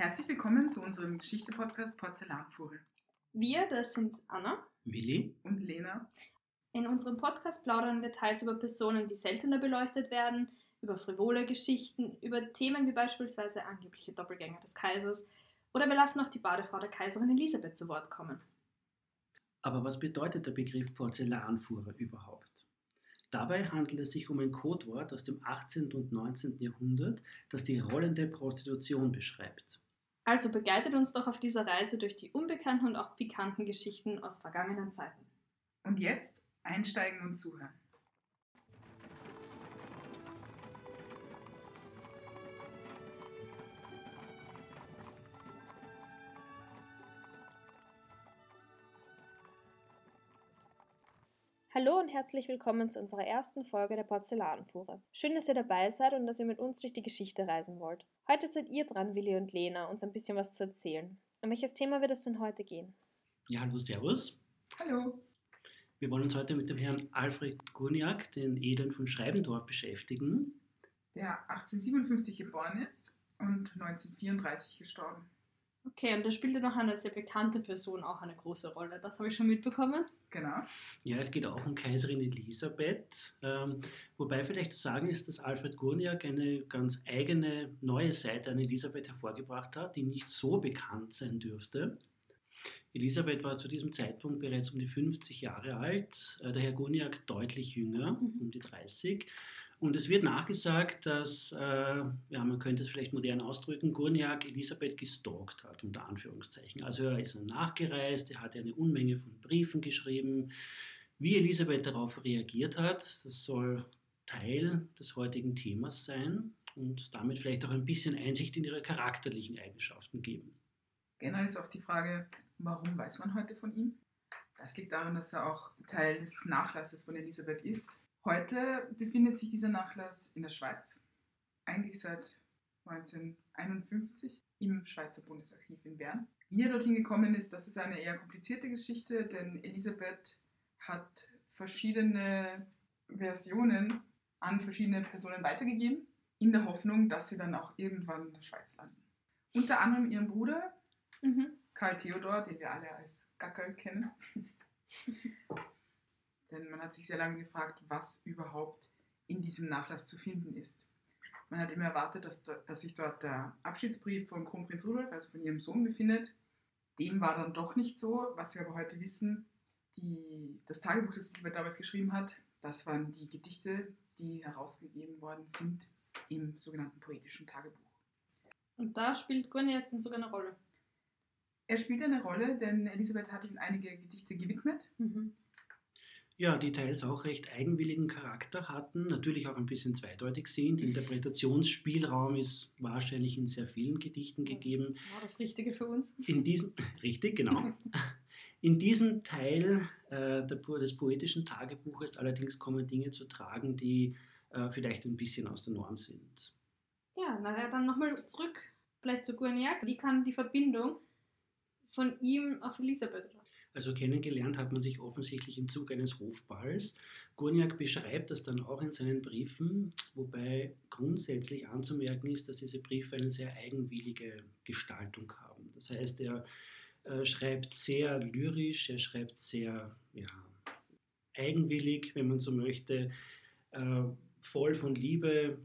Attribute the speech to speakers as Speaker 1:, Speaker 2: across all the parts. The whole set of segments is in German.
Speaker 1: Herzlich willkommen zu unserem Geschichte-Podcast Porzellanfuhre.
Speaker 2: Wir, das sind Anna
Speaker 3: Willi
Speaker 1: und Lena.
Speaker 2: In unserem Podcast plaudern wir teils über Personen, die seltener beleuchtet werden, über frivole Geschichten, über Themen wie beispielsweise angebliche Doppelgänger des Kaisers oder wir lassen auch die Badefrau der Kaiserin Elisabeth zu Wort kommen.
Speaker 3: Aber was bedeutet der Begriff Porzellanfuhrer überhaupt? Dabei handelt es sich um ein Codewort aus dem 18. und 19. Jahrhundert, das die rollende Prostitution beschreibt.
Speaker 2: Also begleitet uns doch auf dieser Reise durch die unbekannten und auch pikanten Geschichten aus vergangenen Zeiten.
Speaker 1: Und jetzt einsteigen und zuhören.
Speaker 4: Hallo und herzlich willkommen zu unserer ersten Folge der Porzellanfuhre. Schön, dass ihr dabei seid und dass ihr mit uns durch die Geschichte reisen wollt. Heute seid ihr dran, Willi und Lena, uns ein bisschen was zu erzählen. Um welches Thema wird es denn heute gehen?
Speaker 3: Ja, hallo, servus.
Speaker 1: Hallo.
Speaker 3: Wir wollen uns heute mit dem Herrn Alfred Gurniak, den Edeln von Schreibendorf, beschäftigen.
Speaker 1: Der 1857 geboren ist und 1934 gestorben.
Speaker 2: Okay, und da spielte noch eine sehr bekannte Person auch eine große Rolle. Das habe ich schon mitbekommen.
Speaker 1: Genau.
Speaker 3: Ja, es geht auch um Kaiserin Elisabeth. Ähm, wobei vielleicht zu sagen ist, dass Alfred Gurniak eine ganz eigene neue Seite an Elisabeth hervorgebracht hat, die nicht so bekannt sein dürfte. Elisabeth war zu diesem Zeitpunkt bereits um die 50 Jahre alt, äh, der Herr Gurniak deutlich jünger, mhm. um die 30. Und es wird nachgesagt, dass, äh, ja, man könnte es vielleicht modern ausdrücken, Gurniak Elisabeth gestalkt hat, unter Anführungszeichen. Also er ist nachgereist, er hat eine Unmenge von Briefen geschrieben. Wie Elisabeth darauf reagiert hat, das soll Teil des heutigen Themas sein und damit vielleicht auch ein bisschen Einsicht in ihre charakterlichen Eigenschaften geben.
Speaker 1: Generell ist auch die Frage, warum weiß man heute von ihm? Das liegt daran, dass er auch Teil des Nachlasses von Elisabeth ist. Heute befindet sich dieser Nachlass in der Schweiz, eigentlich seit 1951 im Schweizer Bundesarchiv in Bern. Wie er dorthin gekommen ist, das ist eine eher komplizierte Geschichte, denn Elisabeth hat verschiedene Versionen an verschiedene Personen weitergegeben, in der Hoffnung, dass sie dann auch irgendwann in der Schweiz landen. Unter anderem ihren Bruder, mhm. Karl Theodor, den wir alle als Gackerl kennen. Denn man hat sich sehr lange gefragt, was überhaupt in diesem Nachlass zu finden ist. Man hat immer erwartet, dass, dass sich dort der Abschiedsbrief von Kronprinz Rudolf, also von ihrem Sohn, befindet. Dem war dann doch nicht so. Was wir aber heute wissen, die, das Tagebuch, das Elisabeth damals geschrieben hat, das waren die Gedichte, die herausgegeben worden sind im sogenannten poetischen Tagebuch.
Speaker 2: Und da spielt Gurniak dann sogar eine Rolle.
Speaker 1: Er spielt eine Rolle, denn Elisabeth hat ihm einige Gedichte gewidmet. Mhm.
Speaker 3: Ja, die teils auch recht eigenwilligen Charakter hatten, natürlich auch ein bisschen zweideutig sind. Interpretationsspielraum ist wahrscheinlich in sehr vielen Gedichten gegeben.
Speaker 2: Das war das Richtige für uns.
Speaker 3: In diesem, richtig, genau. In diesem Teil äh, des poetischen Tagebuches allerdings kommen Dinge zu tragen, die äh, vielleicht ein bisschen aus der Norm sind.
Speaker 2: Ja, nachher dann nochmal zurück, vielleicht zu Guarniac. Wie kann die Verbindung von ihm auf Elisabeth
Speaker 3: also kennengelernt hat man sich offensichtlich im Zug eines Hofballs. Gurniak beschreibt das dann auch in seinen Briefen, wobei grundsätzlich anzumerken ist, dass diese Briefe eine sehr eigenwillige Gestaltung haben. Das heißt, er äh, schreibt sehr lyrisch, er schreibt sehr ja, eigenwillig, wenn man so möchte, äh, voll von Liebe,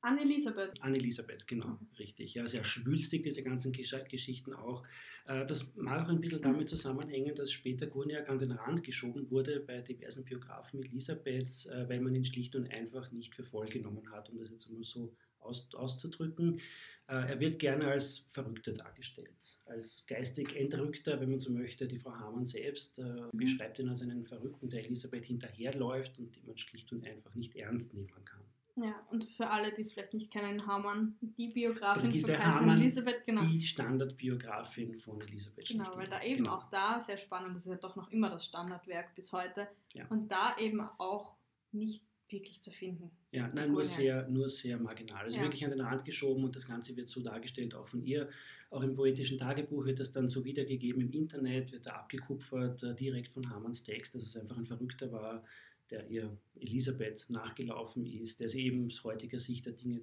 Speaker 2: Anne-Elisabeth.
Speaker 3: Anne-Elisabeth, genau, mhm. richtig. Ja, sehr schwülstig, diese ganzen Gesch Geschichten auch. Äh, das mag auch ein bisschen damit zusammenhängen, dass später Gurniak an den Rand geschoben wurde bei diversen Biografen Elisabeths, äh, weil man ihn schlicht und einfach nicht für voll genommen hat, um das jetzt einmal so aus, auszudrücken. Äh, er wird gerne als Verrückter dargestellt, als geistig Entrückter, wenn man so möchte. Die Frau Hamann selbst mhm. beschreibt ihn als einen Verrückten, der Elisabeth hinterherläuft und den man schlicht und einfach nicht ernst nehmen kann.
Speaker 2: Ja, und für alle, die es vielleicht nicht kennen, Hamann, die Biografin
Speaker 3: von Kaiserin Elisabeth, genau. Die Standardbiografin von Elisabeth
Speaker 2: Genau, weil da eben genau. auch da sehr spannend, das ist ja doch noch immer das Standardwerk bis heute. Ja. Und da eben auch nicht wirklich zu finden.
Speaker 3: Ja, nein, nur sehr, nur sehr marginal. Also ja. wirklich an den Rand geschoben und das Ganze wird so dargestellt, auch von ihr. Auch im poetischen Tagebuch wird das dann so wiedergegeben im Internet, wird da abgekupfert, äh, direkt von Hamanns Text, dass es einfach ein Verrückter war, der ihr Elisabeth nachgelaufen ist, der sie eben aus heutiger Sicht der Dinge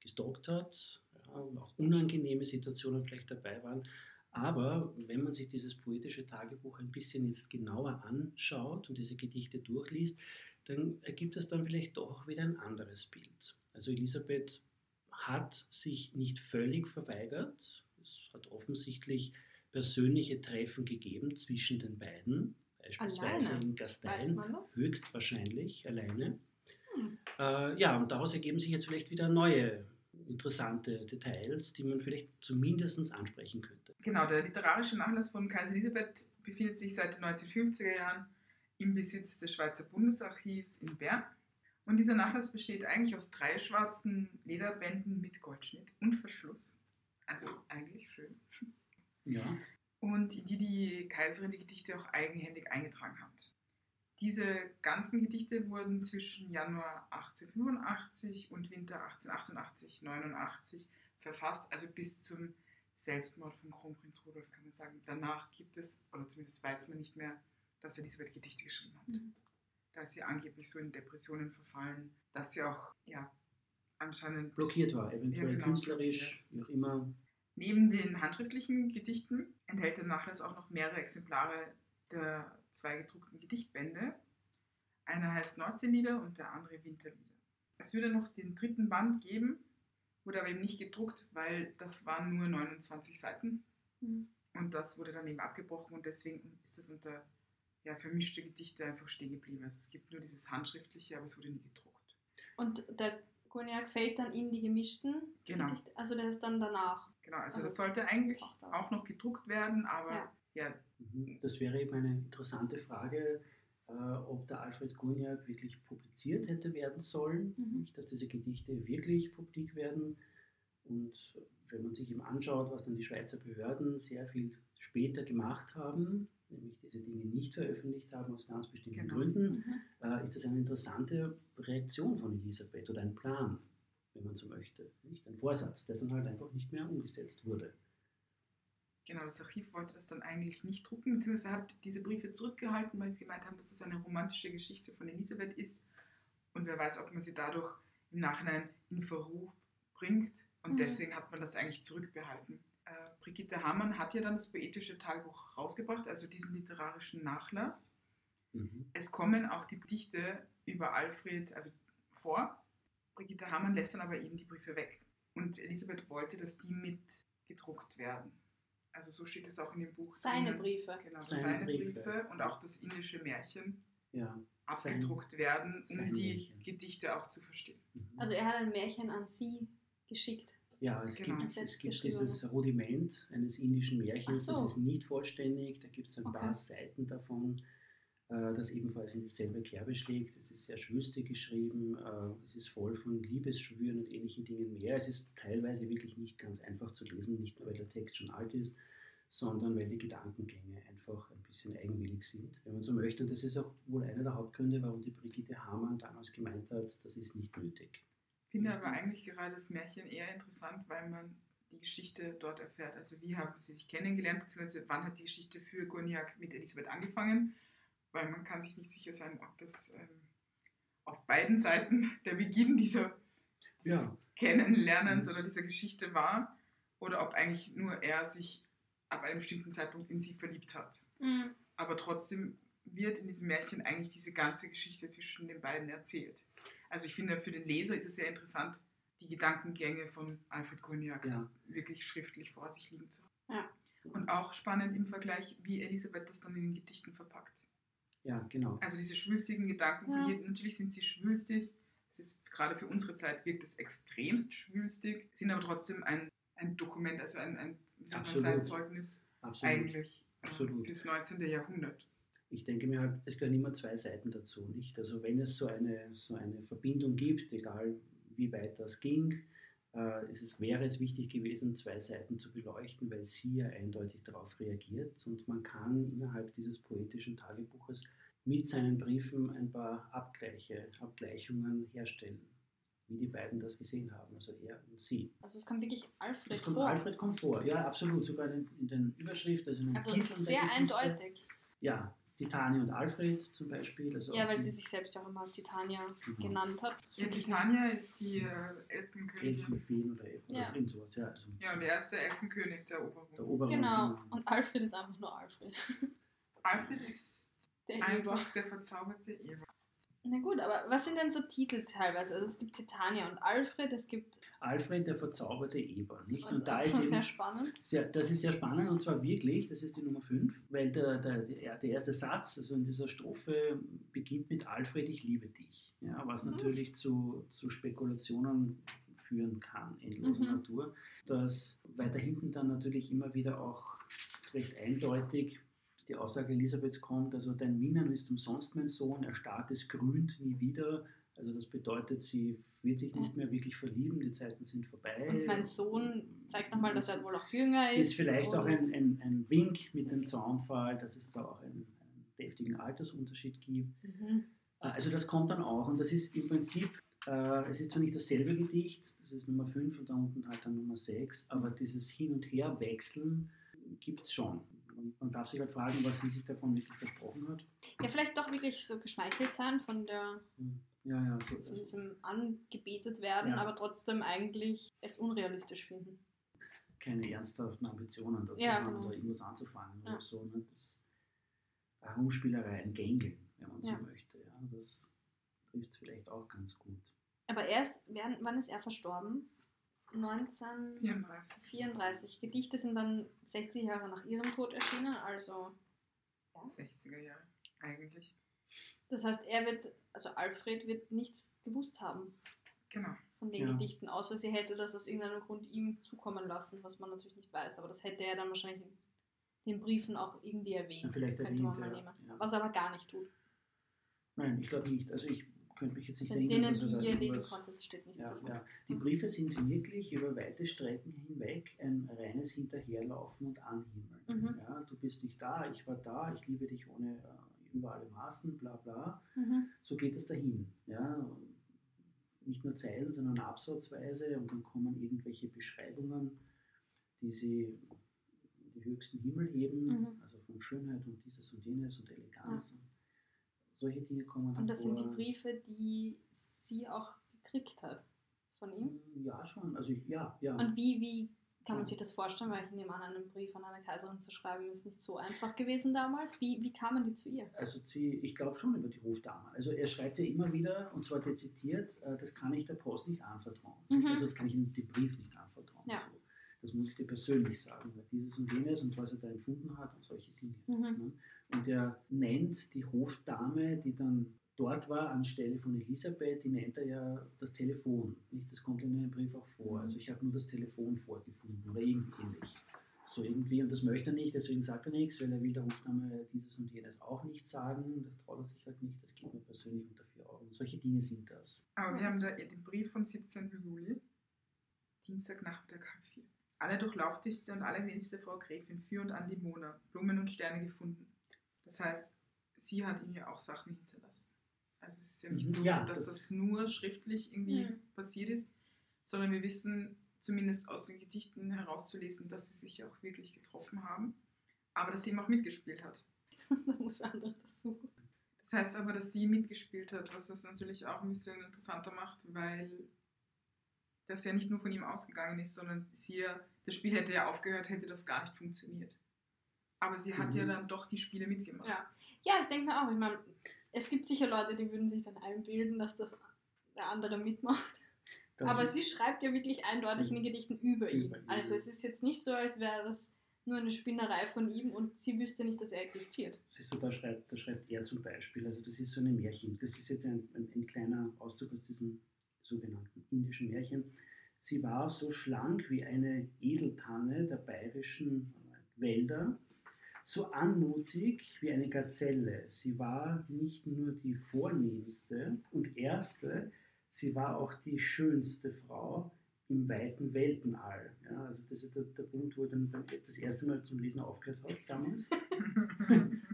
Speaker 3: gestalkt hat. und auch unangenehme Situationen vielleicht dabei waren. Aber wenn man sich dieses poetische Tagebuch ein bisschen jetzt genauer anschaut und diese Gedichte durchliest, dann ergibt es dann vielleicht doch wieder ein anderes Bild. Also Elisabeth hat sich nicht völlig verweigert. Es hat offensichtlich persönliche Treffen gegeben zwischen den beiden, beispielsweise
Speaker 2: Alleine?
Speaker 3: in Gastein, höchstwahrscheinlich alleine.
Speaker 2: Hm.
Speaker 3: Äh, ja, und daraus ergeben sich jetzt vielleicht wieder neue interessante Details, die man vielleicht zumindest ansprechen könnte.
Speaker 1: Genau, der literarische Nachlass von Kaiser Elisabeth befindet sich seit den 1950er Jahren im Besitz des Schweizer Bundesarchivs in Bern. Und dieser Nachlass besteht eigentlich aus drei schwarzen Lederbänden mit Goldschnitt und Verschluss. Also eigentlich schön.
Speaker 3: Ja,
Speaker 1: Und die die Kaiserin die Gedichte auch eigenhändig eingetragen hat. Diese ganzen Gedichte wurden zwischen Januar 1885 und Winter 1888, 89 verfasst, also bis zum Selbstmord von Kronprinz Rudolf kann man sagen. Danach gibt es, oder zumindest weiß man nicht mehr, dass Elisabeth Gedichte geschrieben hat.
Speaker 2: Mhm.
Speaker 1: Da ist sie angeblich so in Depressionen verfallen, dass sie auch, ja, anscheinend
Speaker 3: blockiert war, eventuell
Speaker 1: Ja, genau,
Speaker 3: künstlerisch, wie auch immer.
Speaker 1: Neben den handschriftlichen Gedichten enthält der Nachlass auch noch mehrere Exemplare der zwei gedruckten Gedichtbände. Einer heißt Nordseelieder und der andere Winterlieder. Es würde noch den dritten Band geben, wurde aber eben nicht gedruckt, weil das waren nur 29 Seiten
Speaker 2: Mhm.
Speaker 1: und das wurde dann eben abgebrochen und deswegen ist das unter ja, vermischte Gedichte einfach stehen geblieben. Also es gibt nur dieses handschriftliche, aber es wurde nie gedruckt.
Speaker 2: Und der Cognac fällt dann in die gemischten
Speaker 1: Genau.
Speaker 2: Gedichte. Also der ist dann danach.
Speaker 1: Genau, also,
Speaker 2: Also
Speaker 1: das sollte eigentlich auch noch gedruckt werden, aber
Speaker 2: Ja.
Speaker 1: ja
Speaker 3: Mhm. Das wäre eben eine interessante Frage, äh, ob der Alfred Gurniak wirklich publiziert hätte werden sollen,
Speaker 2: Mhm.
Speaker 3: nicht, dass diese Gedichte wirklich publik werden. Und wenn man sich eben anschaut, was dann die Schweizer Behörden sehr viel später gemacht haben, nämlich diese Dinge nicht veröffentlicht haben aus ganz bestimmten
Speaker 1: Genau.
Speaker 3: Gründen,
Speaker 2: Mhm.
Speaker 3: äh, ist das eine interessante Reaktion von Elisabeth oder ein Plan, wenn man so möchte. Nicht ein Vorsatz, der dann halt einfach nicht mehr umgesetzt wurde.
Speaker 1: Genau, das Archiv wollte das dann eigentlich nicht drucken, beziehungsweise hat diese Briefe zurückgehalten, weil sie gemeint haben, dass es eine romantische Geschichte von Elisabeth ist. Und wer weiß, ob man sie dadurch im Nachhinein in Verruf bringt. Und
Speaker 2: Mhm.
Speaker 1: deswegen hat man das eigentlich zurückbehalten. Äh, Brigitte Hamann hat ja dann das poetische Tagebuch rausgebracht, also diesen literarischen Nachlass.
Speaker 3: Mhm.
Speaker 1: Es kommen auch die Gedichte über Alfred also vor. Brigitte Hamann lässt dann aber eben die Briefe weg. Und Elisabeth wollte, dass die mit gedruckt werden. Also so steht es auch in dem Buch.
Speaker 2: Seine. Briefe.
Speaker 1: Genau,
Speaker 3: Seine
Speaker 1: seine,
Speaker 3: Briefe.
Speaker 1: Briefe. und auch das indische Märchen
Speaker 3: Ja.
Speaker 1: abgedruckt werden, um
Speaker 3: sein
Speaker 1: die
Speaker 3: Märchen.
Speaker 1: Gedichte auch zu verstehen.
Speaker 3: Mhm.
Speaker 2: Also er hat ein Märchen an sie geschickt.
Speaker 3: Ja, es
Speaker 1: Genau.
Speaker 3: gibt, es gibt dieses Rudiment eines indischen Märchens,
Speaker 2: so.
Speaker 3: das ist nicht vollständig, da gibt es ein
Speaker 2: Okay.
Speaker 3: paar Seiten davon, das ebenfalls in dieselbe Kerbe schlägt. Es ist sehr schwülstig geschrieben, äh, es ist voll von Liebesschwüren und ähnlichen Dingen mehr. Es ist teilweise wirklich nicht ganz einfach zu lesen, nicht nur weil der Text schon alt ist, sondern weil die Gedankengänge einfach ein bisschen eigenwillig sind, wenn man so möchte. Und das ist auch wohl einer der Hauptgründe, warum die Brigitte Hamann damals gemeint hat, das ist nicht nötig.
Speaker 1: Ich finde aber eigentlich gerade das Märchen eher interessant, weil man die Geschichte dort erfährt. Also wie haben sie sich kennengelernt, beziehungsweise wann hat die Geschichte für Gurniak mit Elisabeth angefangen? Weil man kann sich nicht sicher sein, ob das ähm, auf beiden Seiten der Beginn dieser dieses
Speaker 3: Ja.
Speaker 1: Kennenlernens
Speaker 3: Mhm.
Speaker 1: oder dieser Geschichte war oder ob eigentlich nur er sich ab einem bestimmten Zeitpunkt in sie verliebt hat.
Speaker 2: Mhm.
Speaker 1: Aber trotzdem wird in diesem Märchen eigentlich diese ganze Geschichte zwischen den beiden erzählt. Also ich finde, für den Leser ist es sehr interessant, die Gedankengänge von Alfred Gurniak
Speaker 3: Ja.
Speaker 1: wirklich schriftlich vor sich liegen zu haben.
Speaker 2: Ja.
Speaker 1: Und auch spannend im Vergleich, wie Elisabeth das dann in den Gedichten verpackt.
Speaker 3: Ja, genau.
Speaker 1: Also diese schwülstigen Gedanken von
Speaker 2: Ja.
Speaker 1: ihr, natürlich sind sie schwülstig. Es ist gerade für unsere Zeit wirkt es extremst schwülstig, sind aber trotzdem ein, ein Dokument, also ein, ein, sagt man,
Speaker 3: Absolut.
Speaker 1: Eigentlich äh,
Speaker 3: Absolut.
Speaker 1: fürs 19. Jahrhundert.
Speaker 3: ich denke mir halt, es gehören immer zwei Seiten dazu, nicht? Also wenn es so eine, so eine Verbindung gibt, egal wie weit das ging, äh, ist es, wäre es wichtig gewesen, zwei Seiten zu beleuchten, weil sie ja eindeutig darauf reagiert und man kann innerhalb dieses poetischen Tagebuches mit seinen Briefen ein paar Abgleiche, Abgleichungen herstellen, wie die beiden das gesehen haben, also er und sie.
Speaker 2: Also es kommt wirklich Alfred
Speaker 3: Das kommt,
Speaker 2: vor.
Speaker 3: Alfred kommt vor, ja, absolut, sogar in, in den Überschrift, also in den
Speaker 2: also sehr eindeutig.
Speaker 3: Ja, Titania und Alfred zum Beispiel. Also
Speaker 2: Ja, weil sie sich selbst ja auch immer Titania
Speaker 3: Genau.
Speaker 2: genannt hat.
Speaker 1: Ja, Titania ist die äh, Elfenkönigin.
Speaker 3: Elfen, Feen oder Elfen
Speaker 2: Ja.
Speaker 3: oder irgend sowas. Ja, also
Speaker 1: Ja, und der erste Elfenkönig der Oberrund.
Speaker 3: der Oberrund.
Speaker 2: Genau. Und Alfred ist einfach nur Alfred.
Speaker 1: Alfred ist
Speaker 2: Der Eber.
Speaker 1: einfach der verzauberte Eber.
Speaker 2: Na gut, aber was sind denn so Titel teilweise? Also es gibt Titania und Alfred, es gibt
Speaker 3: Alfred, der verzauberte Eber. Nicht?
Speaker 2: also
Speaker 3: Und da ist eben
Speaker 2: sehr spannend.
Speaker 3: Sehr, das ist sehr spannend und zwar wirklich, das ist die Nummer 5, weil der, der, der, der erste Satz, also in dieser Strophe, beginnt mit Alfred, ich liebe dich. Ja, was
Speaker 2: Mhm.
Speaker 3: natürlich zu, zu Spekulationen führen kann, endloser
Speaker 2: Mhm.
Speaker 3: Natur. Dass weiter hinten dann natürlich immer wieder auch recht eindeutig die Aussage Elisabeths kommt, also dein Minnen ist umsonst mein Sohn, erstarrt es grünt nie wieder. Also das bedeutet, sie wird sich nicht mehr wirklich verlieben, die Zeiten sind vorbei.
Speaker 2: Und mein Sohn zeigt nochmal, dass er wohl auch jünger ist.
Speaker 3: ist vielleicht auch ein, ein, ein Wink mit dem Zaunfall, dass es da auch einen, einen deftigen Altersunterschied gibt.
Speaker 2: Mhm.
Speaker 3: Äh, Also das kommt dann auch und das ist im Prinzip, äh, es ist zwar nicht dasselbe Gedicht, das ist Nummer 5 und da unten halt dann Nummer 6, aber dieses Hin- und Herwechseln gibt es schon. Und man darf sich halt fragen, was sie sich davon wirklich versprochen hat.
Speaker 2: Ja, vielleicht doch wirklich so geschmeichelt sein von, der,
Speaker 3: Ja, ja, so,
Speaker 2: von diesem angebetet werden,
Speaker 3: Ja.
Speaker 2: aber trotzdem eigentlich es unrealistisch finden.
Speaker 3: keine ernsthaften Ambitionen dazu
Speaker 2: Ja,
Speaker 3: haben,
Speaker 2: genau.
Speaker 3: da irgendwas anzufangen
Speaker 2: Ja.
Speaker 3: oder so. Ne? Das eine Rumspielerei, ein Gängeln, wenn man so möchte. Ja? Das trifft vielleicht auch ganz gut.
Speaker 2: Aber er ist, wann, wann ist er verstorben? 1934.
Speaker 1: 34.
Speaker 2: Gedichte sind dann 60 Jahre nach ihrem Tod erschienen, also
Speaker 1: 60er Jahre eigentlich.
Speaker 2: das heißt, er wird, also Alfred wird nichts gewusst haben
Speaker 1: Genau.
Speaker 2: von den
Speaker 3: Ja.
Speaker 2: Gedichten, außer sie hätte das aus irgendeinem Grund ihm zukommen lassen, was man natürlich nicht weiß. Aber das hätte er dann wahrscheinlich in den Briefen auch irgendwie erwähnt.
Speaker 3: Ja, vielleicht
Speaker 2: könnte man
Speaker 3: erwähnt,
Speaker 2: mal
Speaker 3: ja,
Speaker 2: nehmen.
Speaker 3: ja.
Speaker 2: Was er aber gar nicht tut.
Speaker 3: Nein, ich glaube nicht. Also ich könnte mich jetzt nicht
Speaker 2: Also in
Speaker 3: erinnern,
Speaker 2: denen,
Speaker 3: er
Speaker 2: die ihr lesen konntet, steht nichts
Speaker 3: Ja,
Speaker 2: davon.
Speaker 3: ja. Die Briefe sind wirklich über weite Strecken hinweg ein reines Hinterherlaufen und Anhimmeln.
Speaker 2: Mhm.
Speaker 3: Ja, du bist nicht da, ich war da, ich liebe dich ohne äh, über alle Maßen, bla bla.
Speaker 2: Mhm.
Speaker 3: So geht es dahin. Ja. Nicht nur Zeilen, sondern absatzweise und dann kommen irgendwelche Beschreibungen, die sie in die höchsten Himmel heben,
Speaker 2: Mhm.
Speaker 3: also von Schönheit und dieses und jenes und Eleganz. Und solche Dinge kommen
Speaker 2: Und das sind die
Speaker 3: vor.
Speaker 2: Briefe, die sie auch gekriegt hat von ihm.
Speaker 3: Ja, schon. Also ja, ja.
Speaker 2: Und wie, wie kann man sich das vorstellen? Weil ich nehme an, einen Brief an eine Kaiserin zu schreiben, ist nicht so einfach gewesen damals. Wie, wie kamen die zu ihr?
Speaker 3: Also sie, ich glaube schon über die Hofdame. Also er schreibt ja immer wieder, und zwar dezidiert, äh, das kann ich der Post nicht anvertrauen.
Speaker 2: Mhm.
Speaker 3: Also das kann ich ihm den Brief nicht anvertrauen.
Speaker 2: Ja.
Speaker 3: So. Das muss ich dir persönlich sagen, weil dieses und jenes und was er da empfunden hat und solche Dinge.
Speaker 2: Mhm.
Speaker 3: Und er nennt die Hofdame, die dann dort war anstelle von Elisabeth, die nennt er ja das Telefon. Nicht? Das kommt in einem Brief auch vor. Also ich habe nur das Telefon vorgefunden oder irgendwie ähnlich. So irgendwie, und das möchte er nicht, deswegen sagt er nichts, weil er will der Hofdame dieses und jenes auch nicht sagen. Das traut er sich halt nicht, das geht mir persönlich unter vier Augen. Solche Dinge sind das.
Speaker 1: Aber wir haben da den Brief vom 17. Juli, Dienstagnachmittag halb vier. Alle durchlauchtigste und allergnädigste Frau Gräfin für und an die Mona, Blumen und Sterne gefunden. Das heißt, sie hat ihm ja auch Sachen hinterlassen. Also es ist ja nicht
Speaker 3: Mhm,
Speaker 1: so,
Speaker 3: ja,
Speaker 1: dass
Speaker 3: das-
Speaker 1: das nur schriftlich irgendwie
Speaker 2: Mhm.
Speaker 1: passiert ist, sondern wir wissen zumindest aus den Gedichten herauszulesen, dass sie sich auch wirklich getroffen haben, aber dass sie eben auch mitgespielt hat.
Speaker 2: da muss andere das suchen.
Speaker 1: Das heißt aber, dass sie mitgespielt hat, was das natürlich auch ein bisschen interessanter macht, weil das ja nicht nur von ihm ausgegangen ist, sondern sie ja, das Spiel hätte ja aufgehört, hätte das gar nicht funktioniert. Aber sie hat
Speaker 3: Mhm.
Speaker 1: ja dann doch die Spiele mitgemacht.
Speaker 2: Ja. ja, ich denke mir auch, ich meine, es gibt sicher Leute, die würden sich dann einbilden, dass das der andere mitmacht.
Speaker 3: Das
Speaker 2: Aber sie schreibt ja wirklich eindeutig in den Gedichten über ihn.
Speaker 3: Über ihn.
Speaker 2: Also es ist jetzt nicht so, als wäre das nur eine Spinnerei von ihm und sie wüsste nicht, dass er existiert.
Speaker 3: Siehst du, da schreibt, da schreibt er zum Beispiel, also das ist so eine Märchen, das ist jetzt ein, ein, ein kleiner Auszug aus diesem sogenannten indischen Märchen. Sie war so schlank wie eine Edeltanne der bayerischen Wälder, so anmutig wie eine Gazelle. Sie war nicht nur die vornehmste und erste, sie war auch die schönste Frau im weiten Weltenall. Ja, also das ist der, der Punkt, wo ich dann das erste Mal zum Lesen aufgehört habe damals.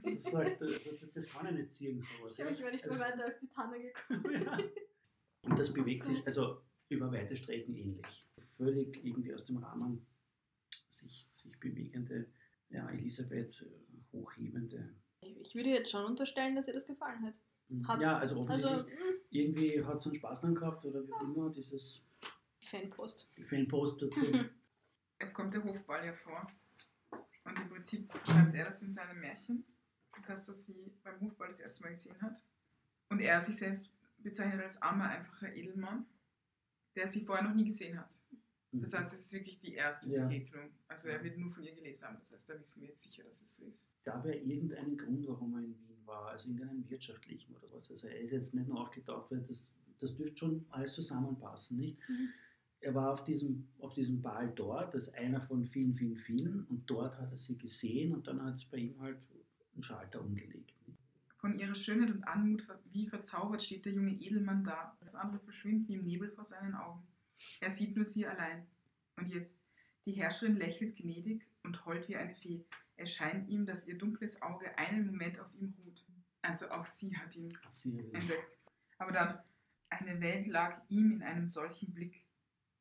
Speaker 3: Das, sagt, das, das kann ja nicht ziehen, sowas. ja. Also,
Speaker 2: weiter als die Tanne gekommen.
Speaker 3: ja. Und das bewegt sich also über weite Strecken ähnlich. Völlig irgendwie aus dem Rahmen sich, sich bewegende, ja, Elisabeth äh, hochhebende
Speaker 2: Ich würde jetzt schon unterstellen, dass ihr das gefallen hat. Hat-
Speaker 3: ja, also offensichtlich.
Speaker 2: Also, mh,
Speaker 3: irgendwie hat es einen Spaß dran gehabt oder wie immer, dieses
Speaker 2: Fanpost.
Speaker 3: Fanpost dazu.
Speaker 1: Es kommt der Hofball ja vor. Und im Prinzip schreibt er das in seinem Märchen, dass er sie beim Hofball das erste Mal gesehen hat. Und er sich selbst bezeichnet als armer, einfacher Edelmann, der sie vorher noch nie gesehen hat. Das heißt, es ist wirklich die erste
Speaker 3: Ja.
Speaker 1: Begegnung. Also er wird nur von ihr gelesen haben. Das heißt, da wissen wir jetzt sicher, dass es so ist.
Speaker 3: gab ja irgendeinen Grund, warum er in Wien war, also irgendeinen wirtschaftlichen oder was. Also er ist jetzt nicht nur aufgetaucht, weil das, das dürfte schon alles zusammenpassen, nicht?
Speaker 2: Mhm.
Speaker 3: Er war auf diesem, auf diesem Ball dort, als einer von vielen, vielen, vielen und dort hat er sie gesehen und dann hat es bei ihm halt einen Schalter umgelegt. Nicht?
Speaker 1: Von ihrer Schönheit und Anmut wie verzaubert steht der junge Edelmann da. Das andere verschwindet wie im Nebel vor seinen Augen. Er sieht nur sie allein. Und jetzt, die Herrscherin lächelt gnädig und hold wie eine Fee. Es scheint ihm, dass ihr dunkles Auge einen Moment auf ihm ruht. Also auch sie hat ihn
Speaker 3: Sie,
Speaker 1: entdeckt. Aber dann, eine Welt lag ihm in einem solchen Blick.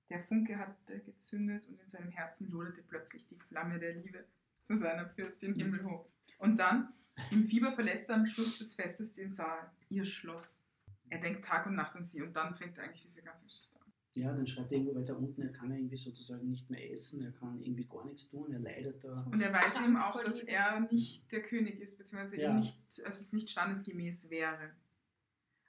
Speaker 1: Der Funke hatte gezündet und in seinem Herzen loderte plötzlich die Flamme der Liebe zu seiner Fürstin himmelhoch. Und dann, im Fieber verlässt er am Schluss des Festes den Saal, ihr Schloss. Er denkt Tag und Nacht an sie und dann fängt eigentlich diese ganze Geschichte an.
Speaker 3: Ja, dann schreibt er irgendwo weiter unten, er kann ja irgendwie sozusagen nicht mehr essen, er kann irgendwie gar nichts tun, er leidet da.
Speaker 1: Und er weiß eben auch, dass er nicht der König ist, beziehungsweise
Speaker 3: Ja.
Speaker 1: nicht, also es nicht standesgemäß wäre.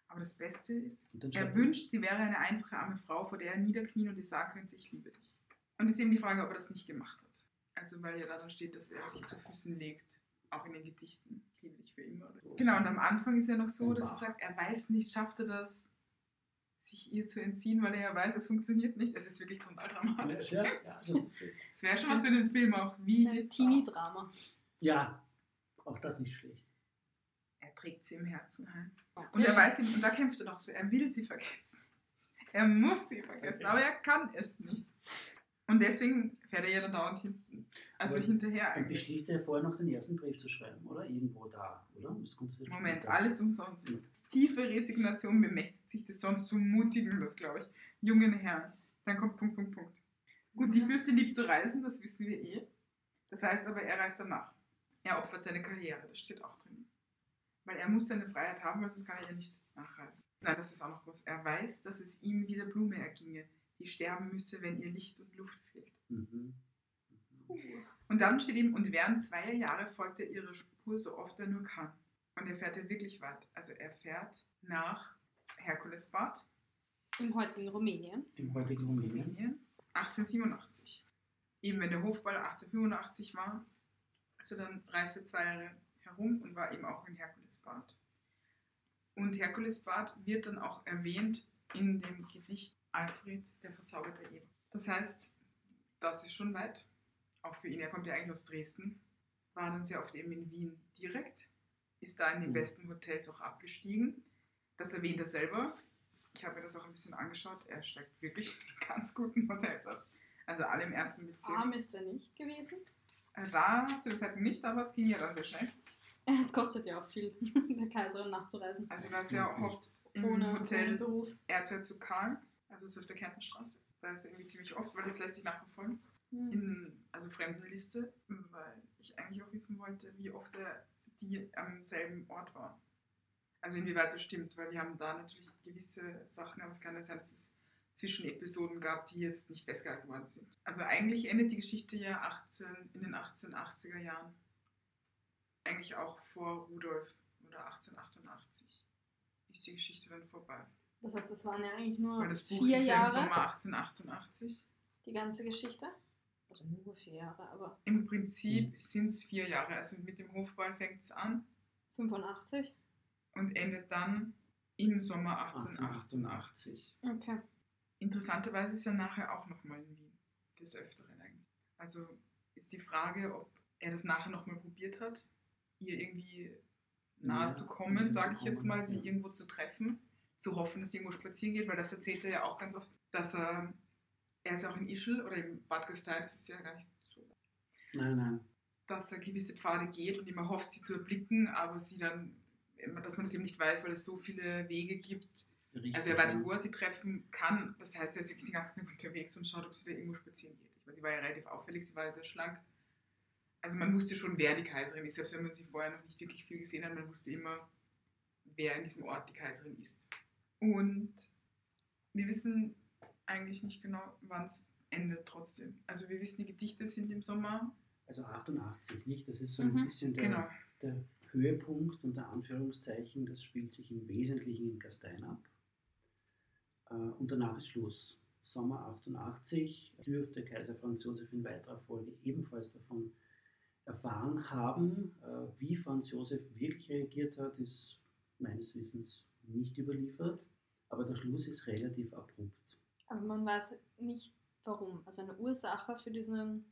Speaker 1: Aber das Beste ist, Er wünscht, sie wäre eine einfache arme Frau, vor der er niederknien und ihr sagen könnte, ich liebe dich. Und es ist eben die Frage, ob er das nicht gemacht hat. Also weil ja da dann steht, dass er sich zu Füßen legt, auch in den Gedichten. Ich liebe dich für immer. Oder? Genau, und am Anfang ist ja noch so, dass er sagt, er weiß nicht, schafft er das, sich ihr zu entziehen, weil er ja weiß, es funktioniert nicht. Es ist wirklich total dramatisch.
Speaker 3: Ja, ja, das ist so.
Speaker 1: Es wäre schon was für den Film auch.
Speaker 2: Das
Speaker 1: Wie
Speaker 2: ist ein? Teenie-Drama.
Speaker 3: ja, auch das nicht schlecht.
Speaker 1: Er trägt sie im Herzen heim. Und er weiß, sie- und da kämpft er noch so, er will sie vergessen. Er muss sie vergessen, aber er kann es nicht. Und deswegen fährt er ja dann dauernd hinten, also
Speaker 3: Aber
Speaker 1: hinterher
Speaker 3: Dann
Speaker 1: eigentlich.
Speaker 3: beschließt er vorher noch den ersten Brief zu schreiben, oder? Irgendwo da, oder? Das kommt das jetzt
Speaker 1: Moment, alles umsonst.
Speaker 3: Ja.
Speaker 1: Tiefe Resignation bemächtigt sich des sonst so mutigen, das glaube ich, jungen Herrn. Dann kommt Punkt, Punkt, Punkt. Gut, die Fürstin liebt zu reisen, das wissen wir eh. Das heißt aber, er reist danach. Er opfert seine Karriere, das steht auch drin. Weil er muss seine Freiheit haben, weil sonst kann er ja nicht nachreisen. Nein, das ist auch noch groß. Er weiß, dass es ihm wie der Blume erginge, die sterben müsse, wenn ihr Licht und Luft fehlt.
Speaker 3: Mhm.
Speaker 1: Und dann steht ihm, und während zweier Jahre folgt er ihrer Spur so oft er nur kann. Und er fährt ja wirklich weit. Also er fährt nach Herkulesbad,
Speaker 2: Im heutigen Rumänien.
Speaker 3: Im heutigen Rumänien.
Speaker 1: Rumänien, 1887. Eben wenn der Hofball 1885 war, also dann reiste er zwei Jahre herum und war eben auch in Herkulesbad. Und Herkulesbad wird dann auch erwähnt in dem Gedicht Alfred, der verzauberte Eber. Das heißt, das ist schon weit, auch für ihn. Er kommt ja eigentlich aus Dresden, war dann sehr oft eben in Wien direkt, ist da in den
Speaker 3: Mhm.
Speaker 1: besten Hotels auch abgestiegen. Das erwähnt er selber. Ich habe mir das auch ein bisschen angeschaut. Er steigt wirklich in ganz guten Hotels ab. Also alle im ersten Bezirk.
Speaker 2: Arm ist er nicht gewesen.
Speaker 1: Da zu dem Zeitpunkt nicht, aber es ging ja dann sehr schnell.
Speaker 2: Es kostet ja auch viel, der Kaiserin nachzureisen.
Speaker 1: Also da ist ja oft im
Speaker 2: Ohne,
Speaker 1: Hotel
Speaker 2: Beruf.
Speaker 1: Erzherzog Karl, also ist auf der Kärntnerstraße. Da ist er irgendwie ziemlich oft, weil das lässt sich nachverfolgen.
Speaker 2: Hm.
Speaker 1: In, also Fremdenliste, weil ich eigentlich auch wissen wollte, wie oft er die am selben Ort war. Also inwieweit das stimmt, weil wir haben da natürlich gewisse Sachen, aber es kann ja sein, dass es Zwischenepisoden gab, die jetzt nicht festgehalten worden sind. Also eigentlich endet die Geschichte ja 18, in den 1880er Jahren. Eigentlich auch vor Rudolf oder 1888 ist die Geschichte dann vorbei.
Speaker 2: Das heißt, das waren ja eigentlich nur
Speaker 1: Weil das Buch
Speaker 2: vier
Speaker 1: ist ja im
Speaker 2: Jahre,
Speaker 1: Sommer 1888.
Speaker 2: die ganze Geschichte. Also nur vier Jahre, aber
Speaker 1: Im Prinzip
Speaker 3: Mhm.
Speaker 1: sind es vier Jahre. Also mit dem Hofball fängt es an
Speaker 2: 85.
Speaker 1: und endet dann im Sommer
Speaker 3: 1888.
Speaker 1: 1888.
Speaker 2: Okay.
Speaker 1: Interessanterweise ist er nachher auch nochmal in Wien. Des Öfteren eigentlich. Also ist die Frage, ob er das nachher nochmal probiert hat, ihr irgendwie nahe
Speaker 3: Ja,
Speaker 1: zu kommen, sage ich jetzt mal, sie
Speaker 3: ja.
Speaker 1: irgendwo zu treffen, zu hoffen, dass sie irgendwo spazieren geht, weil das erzählt er ja auch ganz oft, dass er, er ist ja auch in Ischl oder in Bad Gastein, das ist ja gar nicht so
Speaker 3: Nein, nein.
Speaker 1: dass er gewisse Pfade geht und immer hofft, sie zu erblicken, aber sie dann, dass man das eben nicht weiß, weil es so viele Wege gibt.
Speaker 3: Richtig.
Speaker 1: Also er weiß wo er sie treffen kann. Das heißt, er ist wirklich den ganzen Tag unterwegs und schaut, ob sie da irgendwo spazieren geht. Ich meine, sie war ja relativ auffällig, sie war ja sehr schlank. also man wusste schon, wer die Kaiserin ist, selbst wenn man sie vorher noch nicht wirklich viel gesehen hat, man wusste immer, wer in diesem Ort die Kaiserin ist. Und wir wissen eigentlich nicht genau, wann es endet trotzdem. Also wir wissen, die Gedichte sind im Sommer.
Speaker 3: Also 88, nicht? Das ist so
Speaker 2: Mhm,
Speaker 3: ein bisschen der,
Speaker 1: Genau.
Speaker 3: der Höhepunkt unter Anführungszeichen. Das spielt sich im Wesentlichen in Gastein ab. Äh, und danach ist Schluss. Sommer 88 dürfte Kaiser Franz Josef in weiterer Folge ebenfalls davon erfahren haben. Äh, wie Franz Josef wirklich reagiert hat, ist meines Wissens nicht überliefert. Aber der Schluss ist relativ abrupt.
Speaker 2: Aber man weiß nicht warum. Also eine Ursache für diesen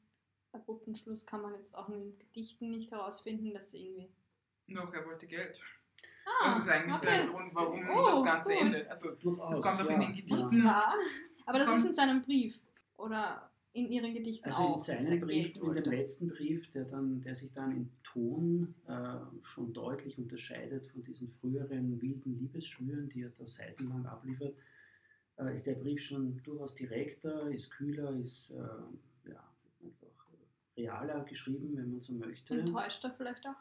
Speaker 2: abrupten Schluss kann man jetzt auch in den Gedichten nicht herausfinden, dass sie irgendwie.
Speaker 1: Noch, er wollte Geld.
Speaker 2: Ah,
Speaker 1: das ist eigentlich
Speaker 2: okay.
Speaker 1: der Grund, warum
Speaker 2: Oh,
Speaker 1: das Ganze
Speaker 2: gut.
Speaker 1: endet. Also
Speaker 3: Durchaus.
Speaker 1: Es kommt auch in den Gedichten.
Speaker 2: Das war. Aber das ist in seinem Brief. Oder in ihren Gedichten
Speaker 3: Also
Speaker 2: auch.
Speaker 3: in seinem Brief, in dem letzten Brief, der, dann, der sich dann im Ton äh, schon deutlich unterscheidet von diesen früheren wilden Liebesschwüren, die er da seitenlang abliefert, äh, ist der Brief schon durchaus direkter, ist kühler, ist äh, ja, einfach realer geschrieben, wenn man so möchte.
Speaker 2: Enttäuscht er vielleicht auch?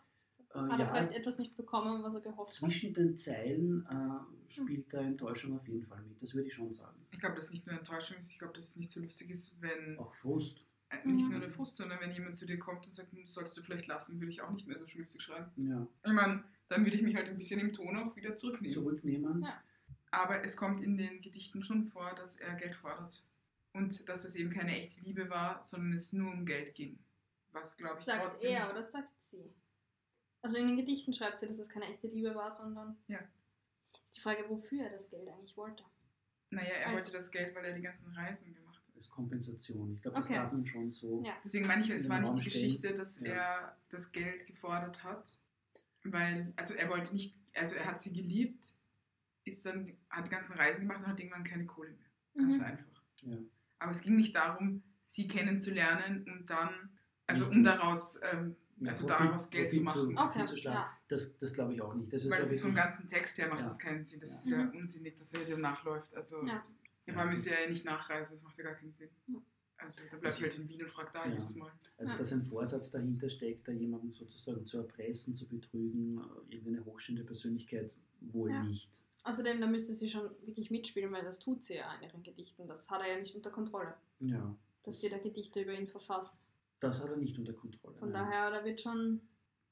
Speaker 3: Äh,
Speaker 2: Hat er
Speaker 3: ja,
Speaker 2: vielleicht etwas nicht bekommen, was er gehofft hat?
Speaker 3: zwischen den Zeilen äh, spielt da Enttäuschung auf jeden Fall mit, das würde ich schon sagen.
Speaker 1: ich glaube, dass es nicht nur Enttäuschung ist, ich glaube, dass es nicht so lustig ist, wenn
Speaker 3: Auch Frust.
Speaker 1: äh, nicht
Speaker 2: Mhm.
Speaker 1: nur der Frust, sondern wenn jemand zu dir kommt und sagt, "Hm, sollst du vielleicht lassen, würde ich auch nicht mehr so schlustig schreiben.
Speaker 3: Ja.
Speaker 1: Ich meine, dann würde ich mich halt ein bisschen im Ton auch wieder zurücknehmen.
Speaker 3: Zurücknehmen.
Speaker 2: Ja.
Speaker 1: Aber es kommt in den Gedichten schon vor, dass er Geld fordert. Und dass es eben keine echte Liebe war, sondern es nur um Geld ging. Was, glaube ich,
Speaker 2: Sagt
Speaker 1: trotzdem
Speaker 2: er
Speaker 1: nicht-
Speaker 2: oder sagt sie? Also in den Gedichten schreibt sie, dass es keine echte Liebe war, sondern.
Speaker 1: Ja.
Speaker 2: Ist die Frage, wofür er das Geld eigentlich wollte.
Speaker 1: Naja, er
Speaker 2: Als-
Speaker 1: wollte das Geld, weil er die ganzen Reisen gemacht hat.
Speaker 3: Als Kompensation. Ich glaube, das
Speaker 2: Okay.
Speaker 3: darf man schon so.
Speaker 2: Ja.
Speaker 1: Deswegen meine ich, es war nicht die. Geschichte, dass
Speaker 3: Ja.
Speaker 1: er das Geld gefordert hat, weil, also er wollte nicht, also er hat sie geliebt, ist dann, hat die ganzen Reisen gemacht und hat irgendwann keine Kohle mehr. Ganz
Speaker 2: Mhm.
Speaker 1: einfach.
Speaker 3: Ja.
Speaker 1: Aber es ging nicht darum, sie kennenzulernen und dann, also
Speaker 3: Nicht
Speaker 1: um daraus, ähm,
Speaker 3: Ja,
Speaker 1: also daraus Geld zu machen.
Speaker 2: Okay,
Speaker 3: Profit zu
Speaker 2: ja.
Speaker 3: Das, das glaube ich auch nicht. Das ist
Speaker 1: weil
Speaker 3: ja
Speaker 1: es ist vom ganzen Text her macht
Speaker 3: Ja.
Speaker 1: das keinen Sinn. Das
Speaker 3: Ja.
Speaker 1: ist ja
Speaker 2: Mhm.
Speaker 1: unsinnig, dass er wieder nachläuft. Also
Speaker 2: Ja.
Speaker 1: ja. man müsste ja nicht nachreisen, das macht ja gar keinen Sinn.
Speaker 2: Ja.
Speaker 1: Also da bleibe ich halt in Wien und frage da
Speaker 3: Ja.
Speaker 1: jedes Mal.
Speaker 3: Also, dass ein Vorsatz dahinter steckt, da jemanden sozusagen zu erpressen, zu betrügen, äh, irgendeine hochstehende Persönlichkeit wohl
Speaker 2: Ja.
Speaker 3: nicht.
Speaker 2: Außerdem, da müsste sie schon wirklich mitspielen, weil das tut sie ja in ihren Gedichten. Das hat er ja nicht unter Kontrolle,
Speaker 3: Ja,
Speaker 2: dass sie da Gedichte über ihn verfasst.
Speaker 3: das hat er nicht unter Kontrolle.
Speaker 2: Von
Speaker 3: nein.
Speaker 2: daher, da wird schon